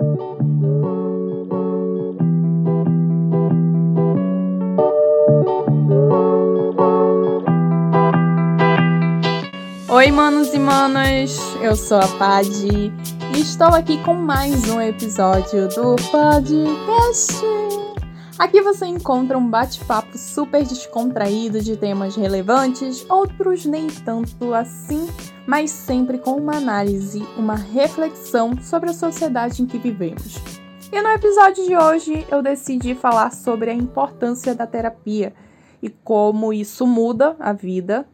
Oi, manos e manas, eu sou a Padi e estou aqui com mais um episódio do podcast. Aqui você encontra um bate-papo super descontraído de temas relevantes, outros nem tanto assim, mas sempre com uma análise, uma reflexão sobre a sociedade em que vivemos. E no episódio de hoje eu decidi falar sobre a importância da terapia e como isso muda a vida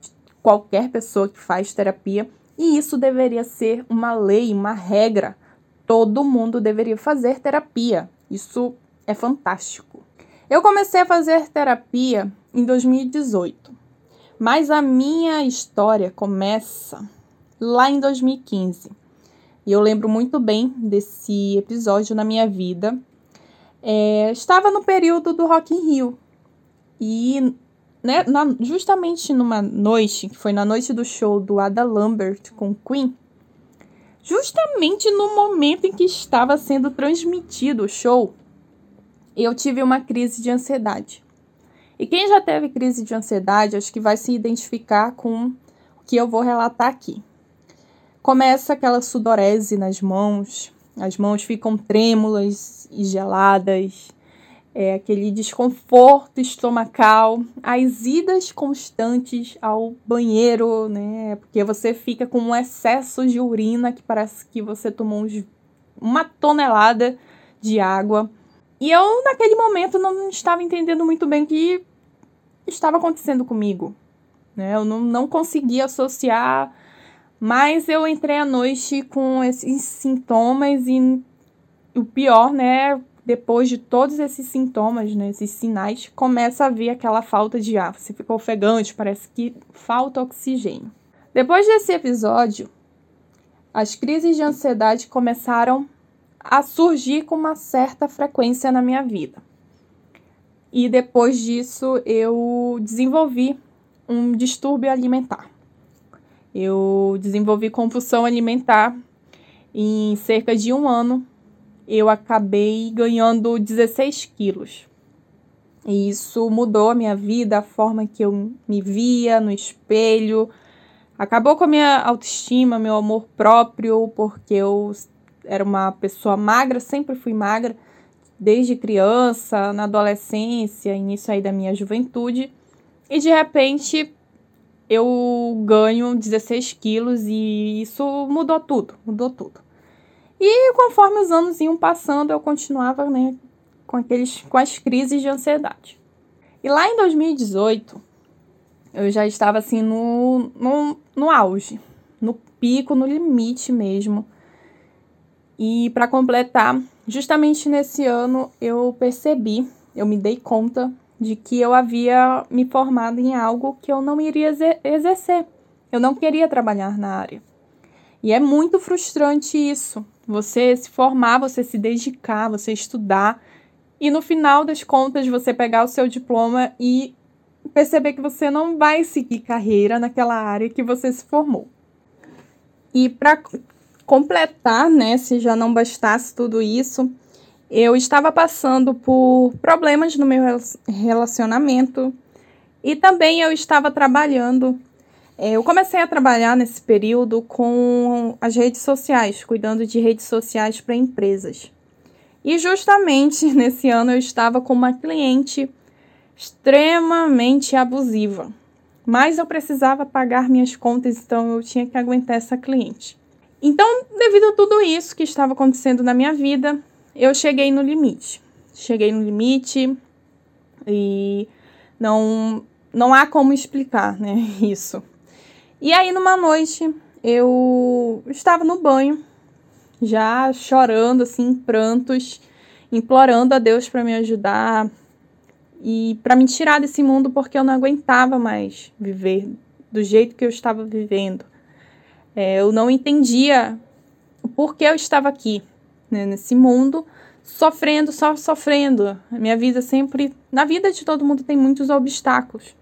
de qualquer pessoa que faz terapia, e isso deveria ser uma lei, uma regra. Todo mundo deveria fazer terapia. Isso é fantástico. Eu comecei a fazer terapia em 2018, mas a minha história começa lá em 2015. E eu lembro muito bem desse episódio na minha vida. É, estava no período do Rock in Rio. E né, na, justamente numa noite, que foi na noite do show do Ada Lambert com Queen, justamente no momento em que estava sendo transmitido o show, eu tive uma crise de ansiedade. E quem já teve crise de ansiedade, acho que vai se identificar com o que eu vou relatar aqui. Começa aquela sudorese nas mãos, as mãos ficam trêmulas e geladas, é, aquele desconforto estomacal, as idas constantes ao banheiro, né? Porque você fica com um excesso de urina que parece que você tomou uns, uma tonelada de água. E eu, naquele momento, não estava entendendo muito bem o que estava acontecendo comigo. Né? Eu não, não conseguia associar, mas eu entrei à noite com esses sintomas e o pior, né? Depois de todos esses sintomas, né, esses sinais, começa a vir aquela falta de ar. Você fica ofegante, parece que falta oxigênio. Depois desse episódio, as crises de ansiedade começaram a surgir com uma certa frequência na minha vida. E depois disso, eu desenvolvi um distúrbio alimentar. Eu desenvolvi compulsão alimentar em cerca de um ano. Eu acabei ganhando 16 quilos. E isso mudou a minha vida, a forma que eu me via no espelho. Acabou com a minha autoestima, meu amor próprio, porque eu era uma pessoa magra, sempre fui magra, desde criança, na adolescência, início aí da minha juventude. E de repente eu ganho 16 quilos e isso mudou tudo, mudou tudo. E conforme os anos iam passando, eu continuava né, com, aqueles, com as crises de ansiedade. E lá em 2018, eu já estava assim no, no, no auge, no pico, no limite mesmo e para completar, justamente nesse ano eu percebi, eu me dei conta de que eu havia me formado em algo que eu não iria exercer. Eu não queria trabalhar na área. E é muito frustrante isso. Você se formar, você se dedicar, você estudar e no final das contas você pegar o seu diploma e perceber que você não vai seguir carreira naquela área que você se formou. E para completar, né, se já não bastasse tudo isso, eu estava passando por problemas no meu relacionamento e também eu estava trabalhando. É, eu comecei a trabalhar nesse período com as redes sociais, cuidando de redes sociais para empresas. E justamente nesse ano eu estava com uma cliente extremamente abusiva. Mas eu precisava pagar minhas contas, então eu tinha que aguentar essa cliente. Então, devido a tudo isso que estava acontecendo na minha vida, eu cheguei no limite. Cheguei no limite e não não há como explicar, né, isso. E aí numa noite eu estava no banho, já chorando assim, prantos, implorando a Deus para me ajudar e para me tirar desse mundo porque eu não aguentava mais viver do jeito que eu estava vivendo. É, eu não entendia o porquê eu estava aqui, né, nesse mundo, sofrendo, só sofrendo. A minha vida sempre. Na vida de todo mundo tem muitos obstáculos.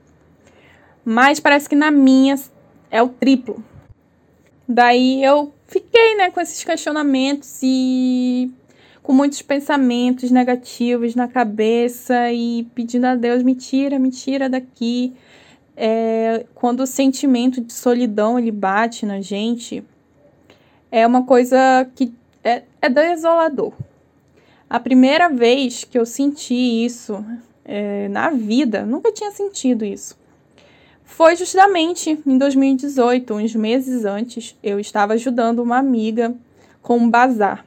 Mas parece que na minha é o triplo. Daí eu fiquei, né, com esses questionamentos e com muitos pensamentos negativos na cabeça e pedindo a Deus, me tira, me tira daqui. É, quando o sentimento de solidão ele bate na gente, é uma coisa que é, é desolador. A primeira vez que eu senti isso é, na vida, nunca tinha sentido isso. Foi justamente em 2018, uns meses antes, eu estava ajudando uma amiga com um bazar.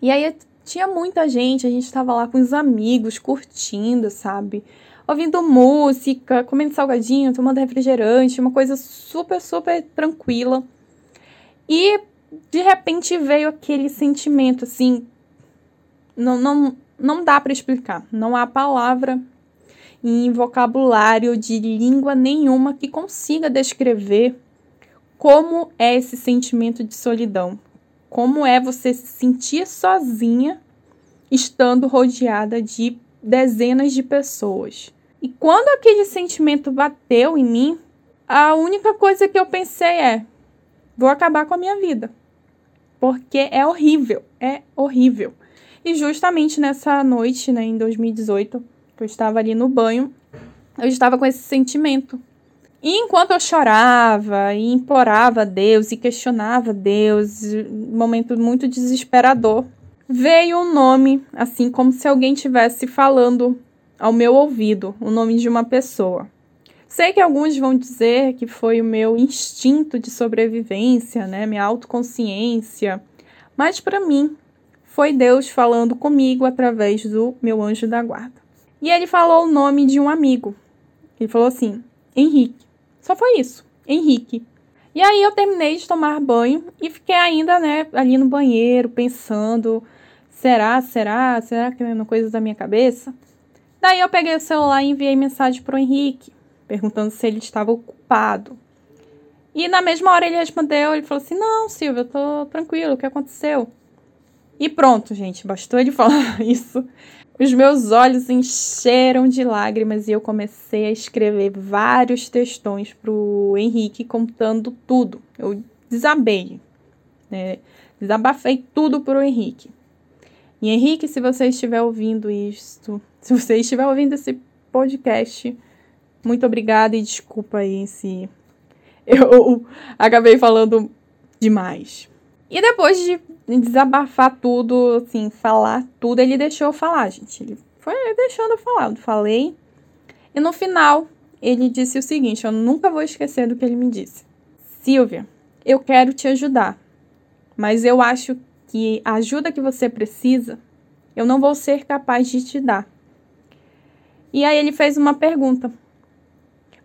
E aí tinha muita gente, a gente estava lá com os amigos, curtindo, sabe? Ouvindo música, comendo salgadinho, tomando refrigerante, uma coisa super, super tranquila. E de repente veio aquele sentimento assim. Não, não, não dá para explicar. Não há palavra em vocabulário de língua nenhuma que consiga descrever como é esse sentimento de solidão, como é você se sentir sozinha estando rodeada de dezenas de pessoas. E quando aquele sentimento bateu em mim, a única coisa que eu pensei é: vou acabar com a minha vida. Porque é horrível, é horrível. E justamente nessa noite, né, em 2018, que eu estava ali no banho, eu estava com esse sentimento e enquanto eu chorava e implorava a Deus e questionava a Deus, um momento muito desesperador, veio um nome, assim como se alguém estivesse falando ao meu ouvido, o nome de uma pessoa. Sei que alguns vão dizer que foi o meu instinto de sobrevivência, né, minha autoconsciência, mas para mim foi Deus falando comigo através do meu anjo da guarda. E ele falou o nome de um amigo. Ele falou assim: Henrique. Só foi isso. Henrique. E aí eu terminei de tomar banho e fiquei ainda, né, ali no banheiro, pensando, será, será, será que é uma coisa da minha cabeça? Daí eu peguei o celular e enviei mensagem pro Henrique, perguntando se ele estava ocupado. E na mesma hora ele respondeu, ele falou assim, não, Silvia, eu tô tranquilo, o que aconteceu? E pronto, gente, bastou ele falar isso. Os meus olhos encheram de lágrimas e eu comecei a escrever vários textões para o Henrique contando tudo. Eu desabei, né? desabafei tudo para o Henrique. E Henrique, se você estiver ouvindo isto, se você estiver ouvindo esse podcast, muito obrigada e desculpa aí se eu acabei falando demais. E depois de desabafar tudo, assim, falar tudo, ele deixou eu falar, gente. Ele foi deixando eu falar. Eu falei. E no final, ele disse o seguinte: eu nunca vou esquecer do que ele me disse. Silvia, eu quero te ajudar, mas eu acho que a ajuda que você precisa, eu não vou ser capaz de te dar. E aí ele fez uma pergunta: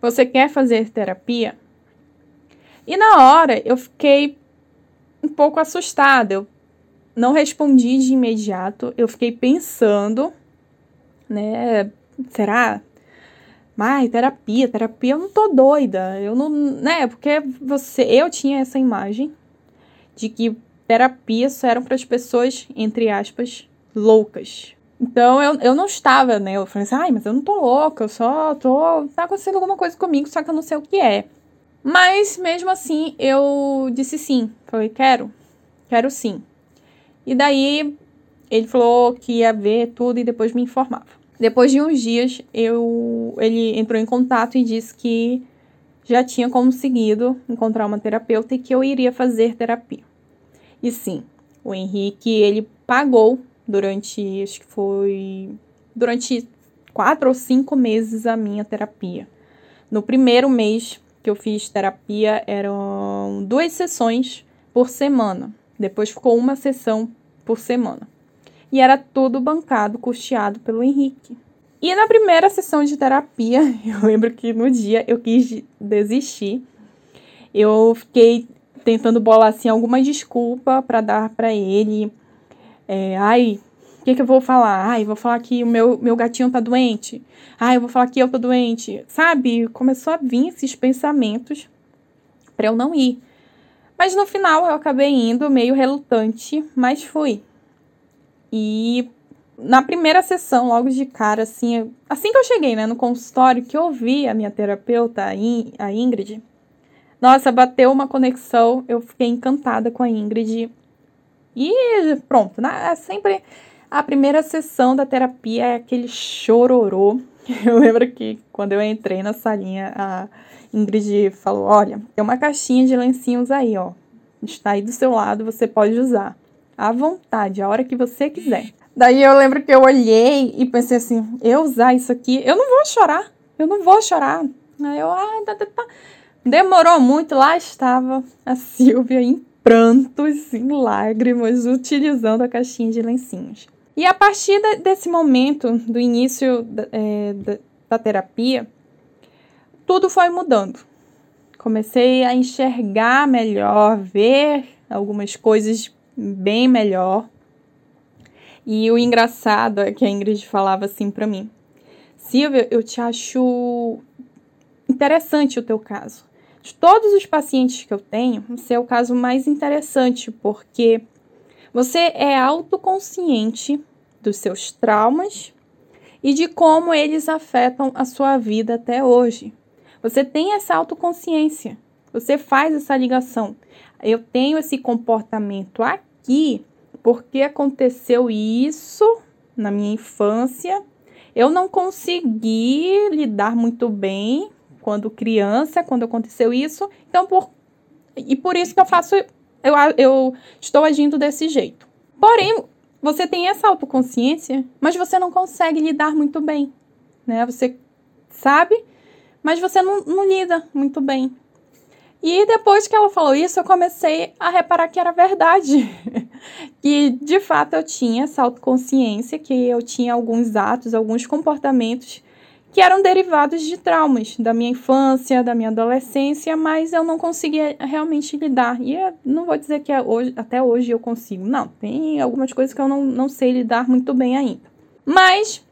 Você quer fazer terapia? E na hora eu fiquei um pouco assustada. Eu não respondi de imediato. Eu fiquei pensando, né? Será? Ai, terapia, terapia, eu não tô doida. Eu não, né? Porque você, eu tinha essa imagem de que terapia só eram para as pessoas, entre aspas, loucas. Então eu, eu não estava, né? Eu falei assim, ai, mas eu não tô louca, eu só tô. Tá acontecendo alguma coisa comigo, só que eu não sei o que é. Mas mesmo assim, eu disse sim. Falei, quero, quero sim. E daí ele falou que ia ver tudo e depois me informava. Depois de uns dias, eu, ele entrou em contato e disse que já tinha conseguido encontrar uma terapeuta e que eu iria fazer terapia. E sim, o Henrique, ele pagou durante, acho que foi, durante quatro ou cinco meses a minha terapia. No primeiro mês, que eu fiz terapia eram duas sessões por semana. Depois ficou uma sessão por semana. E era tudo bancado, custeado pelo Henrique. E na primeira sessão de terapia, eu lembro que no dia eu quis desistir. Eu fiquei tentando bolar assim alguma desculpa para dar para ele. É, ai, o que, que eu vou falar? Ai, vou falar que o meu, meu gatinho tá doente. Ai, eu vou falar que eu tô doente. Sabe? Começou a vir esses pensamentos para eu não ir. Mas no final eu acabei indo meio relutante, mas fui. E na primeira sessão, logo de cara, assim, assim que eu cheguei, né, no consultório, que eu vi a minha terapeuta, a Ingrid, Nossa, bateu uma conexão, eu fiquei encantada com a Ingrid. E pronto? É sempre a primeira sessão da terapia é aquele chororô. Eu lembro que quando eu entrei na salinha, a Ingrid falou: Olha, tem uma caixinha de lencinhos aí, ó. Está aí do seu lado, você pode usar. À vontade, a hora que você quiser. Daí eu lembro que eu olhei e pensei assim: eu usar isso aqui, eu não vou chorar. Eu não vou chorar. Aí eu, ah, tá, tá, tá. Demorou muito, lá estava a Silvia em prantos, em lágrimas, utilizando a caixinha de lencinhos. E a partir de, desse momento, do início é, da, da terapia, tudo foi mudando. Comecei a enxergar melhor, ver algumas coisas bem melhor. E o engraçado é que a Ingrid falava assim para mim: Silvia, eu te acho interessante o teu caso. De todos os pacientes que eu tenho, você é o caso mais interessante, porque você é autoconsciente dos seus traumas e de como eles afetam a sua vida até hoje. Você tem essa autoconsciência, você faz essa ligação. Eu tenho esse comportamento aqui porque aconteceu isso na minha infância. Eu não consegui lidar muito bem quando criança, quando aconteceu isso. Então, por, e por isso que eu faço, eu, eu estou agindo desse jeito. Porém, você tem essa autoconsciência, mas você não consegue lidar muito bem, né? Você sabe, mas você não, não lida muito bem. E depois que ela falou isso, eu comecei a reparar que era verdade. que de fato eu tinha essa autoconsciência, que eu tinha alguns atos, alguns comportamentos que eram derivados de traumas da minha infância, da minha adolescência, mas eu não conseguia realmente lidar. E não vou dizer que é hoje, até hoje eu consigo. Não, tem algumas coisas que eu não, não sei lidar muito bem ainda. Mas,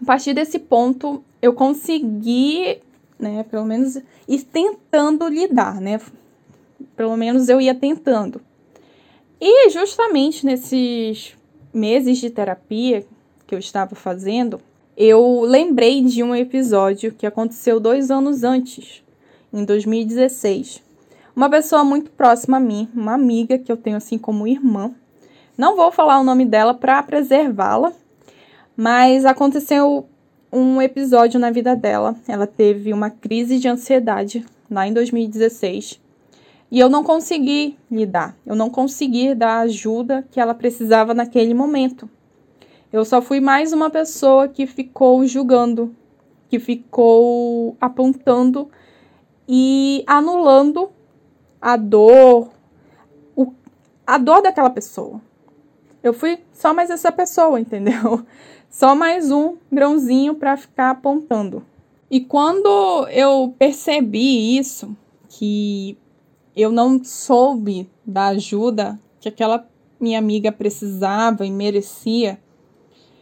a partir desse ponto, eu consegui né? Pelo menos ir tentando lidar, né? Pelo menos eu ia tentando. E justamente nesses meses de terapia que eu estava fazendo, eu lembrei de um episódio que aconteceu dois anos antes, em 2016. Uma pessoa muito próxima a mim, uma amiga que eu tenho assim como irmã. Não vou falar o nome dela para preservá-la, mas aconteceu um episódio na vida dela. Ela teve uma crise de ansiedade lá em 2016 e eu não consegui lidar, eu não consegui dar a ajuda que ela precisava naquele momento. Eu só fui mais uma pessoa que ficou julgando, que ficou apontando e anulando a dor, o, a dor daquela pessoa. Eu fui só mais essa pessoa, entendeu? Só mais um grãozinho para ficar apontando. E quando eu percebi isso, que eu não soube da ajuda que aquela minha amiga precisava e merecia,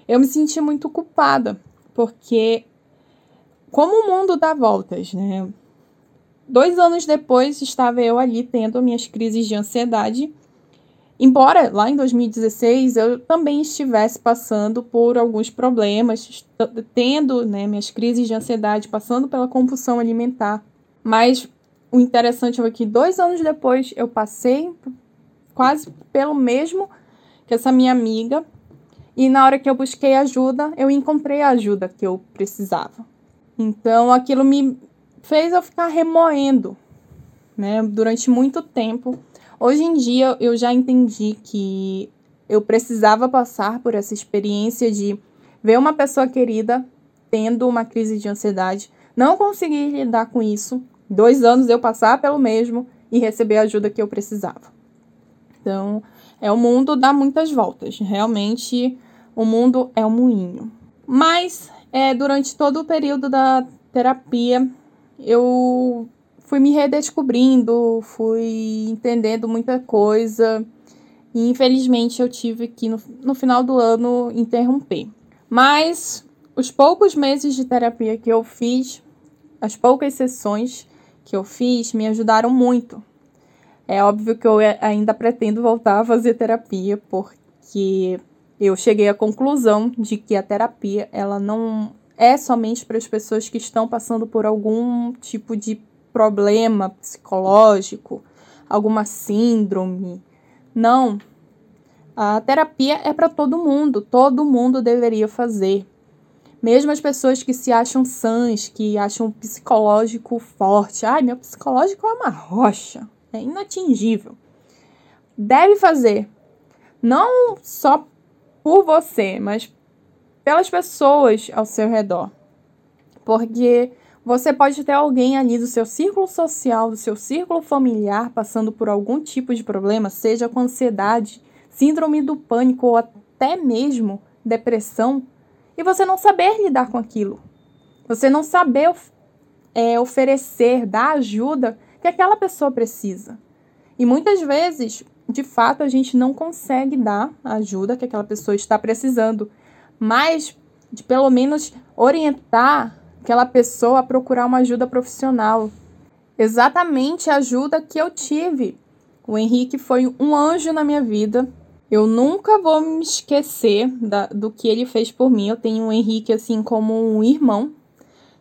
eu me senti muito culpada, porque como o mundo dá voltas, né? Dois anos depois estava eu ali tendo minhas crises de ansiedade Embora lá em 2016 eu também estivesse passando por alguns problemas, tendo né, minhas crises de ansiedade, passando pela compulsão alimentar. Mas o interessante foi que dois anos depois eu passei quase pelo mesmo que essa minha amiga. E na hora que eu busquei ajuda, eu encontrei a ajuda que eu precisava. Então aquilo me fez eu ficar remoendo, né, durante muito tempo Hoje em dia eu já entendi que eu precisava passar por essa experiência de ver uma pessoa querida tendo uma crise de ansiedade, não conseguir lidar com isso, dois anos eu passar pelo mesmo e receber a ajuda que eu precisava. Então, é o mundo dá muitas voltas. Realmente, o mundo é um moinho. Mas, é, durante todo o período da terapia, eu fui me redescobrindo, fui entendendo muita coisa. E infelizmente eu tive que no, no final do ano interromper. Mas os poucos meses de terapia que eu fiz, as poucas sessões que eu fiz, me ajudaram muito. É óbvio que eu ainda pretendo voltar a fazer terapia, porque eu cheguei à conclusão de que a terapia ela não é somente para as pessoas que estão passando por algum tipo de problema psicológico, alguma síndrome. Não. A terapia é para todo mundo, todo mundo deveria fazer. Mesmo as pessoas que se acham sãs, que acham psicológico forte. Ai, meu psicológico é uma rocha, é inatingível. Deve fazer. Não só por você, mas pelas pessoas ao seu redor. Porque você pode ter alguém ali do seu círculo social, do seu círculo familiar, passando por algum tipo de problema, seja com ansiedade, síndrome do pânico ou até mesmo depressão, e você não saber lidar com aquilo. Você não saber é, oferecer, dar ajuda que aquela pessoa precisa. E muitas vezes, de fato, a gente não consegue dar a ajuda que aquela pessoa está precisando, mas de pelo menos orientar aquela pessoa a procurar uma ajuda profissional. Exatamente a ajuda que eu tive. O Henrique foi um anjo na minha vida. Eu nunca vou me esquecer da, do que ele fez por mim. Eu tenho o Henrique assim como um irmão.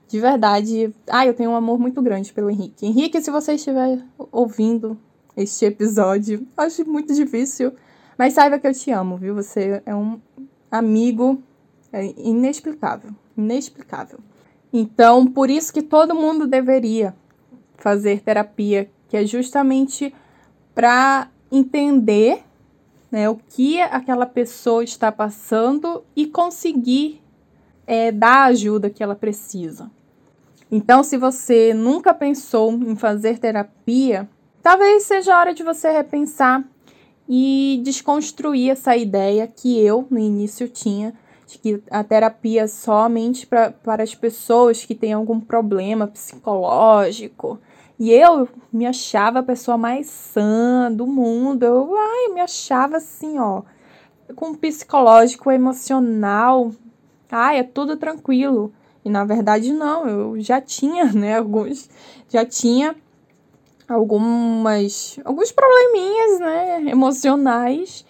De verdade. Ah, eu tenho um amor muito grande pelo Henrique. Henrique, se você estiver ouvindo este episódio, acho muito difícil. Mas saiba que eu te amo, viu? Você é um amigo inexplicável. Inexplicável. Então, por isso que todo mundo deveria fazer terapia, que é justamente para entender né, o que aquela pessoa está passando e conseguir é, dar a ajuda que ela precisa. Então, se você nunca pensou em fazer terapia, talvez seja a hora de você repensar e desconstruir essa ideia que eu, no início, tinha de que a terapia é somente pra, para as pessoas que têm algum problema psicológico, e eu me achava a pessoa mais sã do mundo. Eu, ai, eu me achava assim, ó, com psicológico, emocional. Ai, é tudo tranquilo. E na verdade não, eu já tinha, né, alguns já tinha algumas alguns probleminhas, né, emocionais,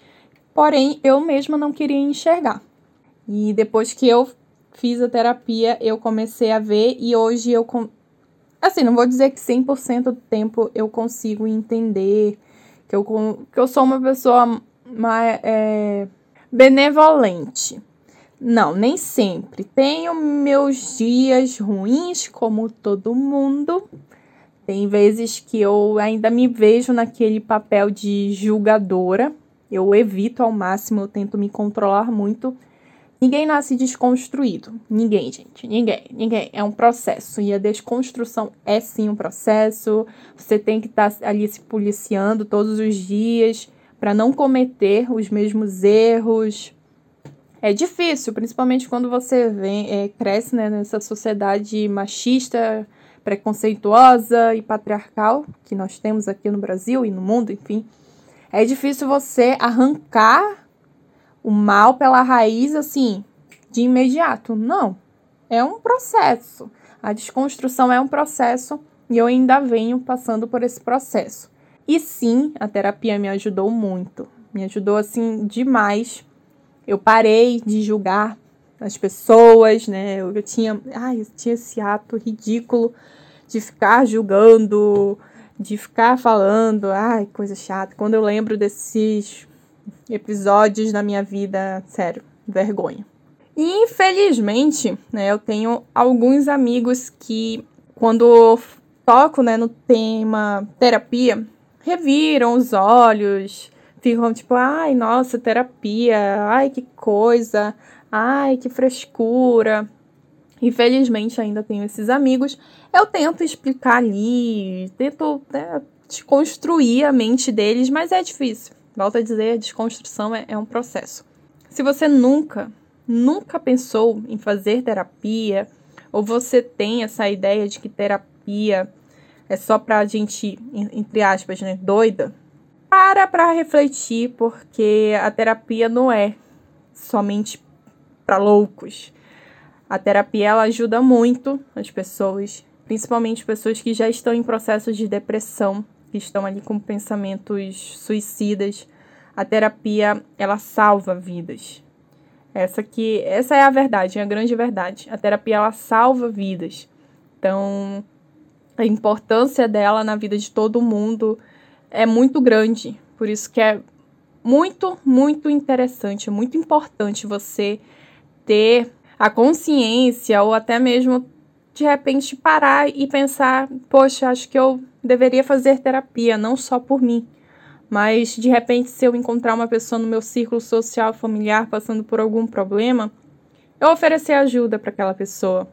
porém eu mesma não queria enxergar. E depois que eu fiz a terapia, eu comecei a ver e hoje eu Assim, não vou dizer que 100% do tempo eu consigo entender, que eu, que eu sou uma pessoa mais é, benevolente. Não, nem sempre. Tenho meus dias ruins, como todo mundo. Tem vezes que eu ainda me vejo naquele papel de julgadora. Eu evito ao máximo, eu tento me controlar muito Ninguém nasce desconstruído. Ninguém, gente. Ninguém. Ninguém. É um processo. E a desconstrução é sim um processo. Você tem que estar tá ali se policiando todos os dias para não cometer os mesmos erros. É difícil, principalmente quando você vem, é, cresce né, nessa sociedade machista, preconceituosa e patriarcal que nós temos aqui no Brasil e no mundo, enfim. É difícil você arrancar o mal pela raiz, assim, de imediato. Não. É um processo. A desconstrução é um processo e eu ainda venho passando por esse processo. E sim, a terapia me ajudou muito. Me ajudou, assim, demais. Eu parei de julgar as pessoas, né? Eu, eu tinha, ai, eu tinha esse ato ridículo de ficar julgando, de ficar falando, ai, coisa chata. Quando eu lembro desses episódios na minha vida, sério, vergonha. E infelizmente, né, eu tenho alguns amigos que, quando toco né, no tema terapia, reviram os olhos, ficam tipo, ai, nossa, terapia, ai, que coisa, ai, que frescura. Infelizmente, ainda tenho esses amigos. Eu tento explicar ali, tento né, desconstruir a mente deles, mas é difícil. Volto a dizer, a desconstrução é, é um processo. Se você nunca, nunca pensou em fazer terapia, ou você tem essa ideia de que terapia é só pra gente, entre aspas, né, doida, para para refletir, porque a terapia não é somente para loucos. A terapia ela ajuda muito as pessoas, principalmente pessoas que já estão em processos de depressão, que estão ali com pensamentos suicidas, a terapia ela salva vidas. Essa que essa é a verdade, é a grande verdade. A terapia ela salva vidas. Então, a importância dela na vida de todo mundo é muito grande. Por isso que é muito, muito interessante, é muito importante você ter a consciência ou até mesmo de repente parar e pensar, poxa, acho que eu deveria fazer terapia, não só por mim, mas de repente se eu encontrar uma pessoa no meu círculo social familiar passando por algum problema, eu oferecer ajuda para aquela pessoa,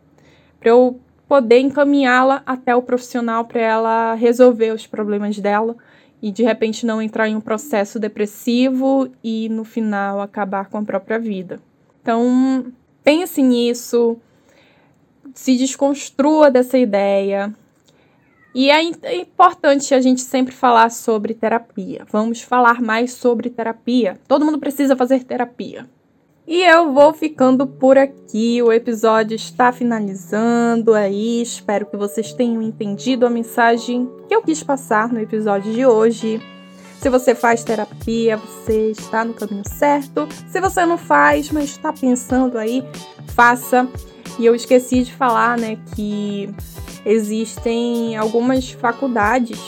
para eu poder encaminhá-la até o profissional para ela resolver os problemas dela e de repente não entrar em um processo depressivo e no final acabar com a própria vida. Então, pense nisso, se desconstrua dessa ideia. E é, é importante a gente sempre falar sobre terapia. Vamos falar mais sobre terapia. Todo mundo precisa fazer terapia. E eu vou ficando por aqui. O episódio está finalizando aí. Espero que vocês tenham entendido a mensagem que eu quis passar no episódio de hoje. Se você faz terapia, você está no caminho certo. Se você não faz, mas está pensando aí, faça. E eu esqueci de falar, né, que existem algumas faculdades,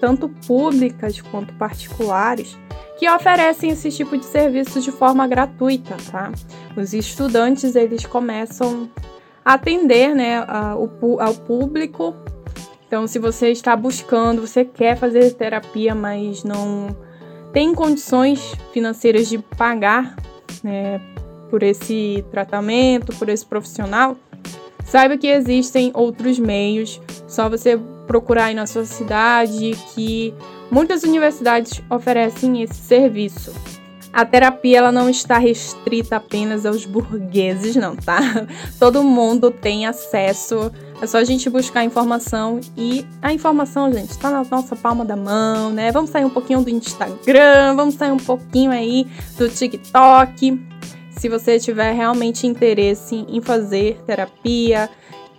tanto públicas quanto particulares, que oferecem esse tipo de serviço de forma gratuita, tá? Os estudantes eles começam a atender, né, ao público. Então, se você está buscando, você quer fazer terapia, mas não tem condições financeiras de pagar, né, por esse tratamento, por esse profissional, saiba que existem outros meios. Só você procurar aí na sua cidade que Muitas universidades oferecem esse serviço. A terapia ela não está restrita apenas aos burgueses, não, tá? Todo mundo tem acesso. É só a gente buscar informação e a informação, gente, está na nossa palma da mão, né? Vamos sair um pouquinho do Instagram, vamos sair um pouquinho aí do TikTok. Se você tiver realmente interesse em fazer terapia,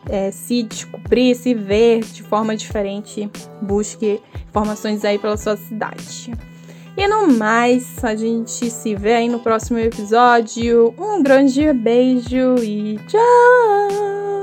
é, se descobrir, se ver de forma diferente, busque informações aí pela sua cidade. E no mais, a gente se vê aí no próximo episódio. Um grande beijo e tchau!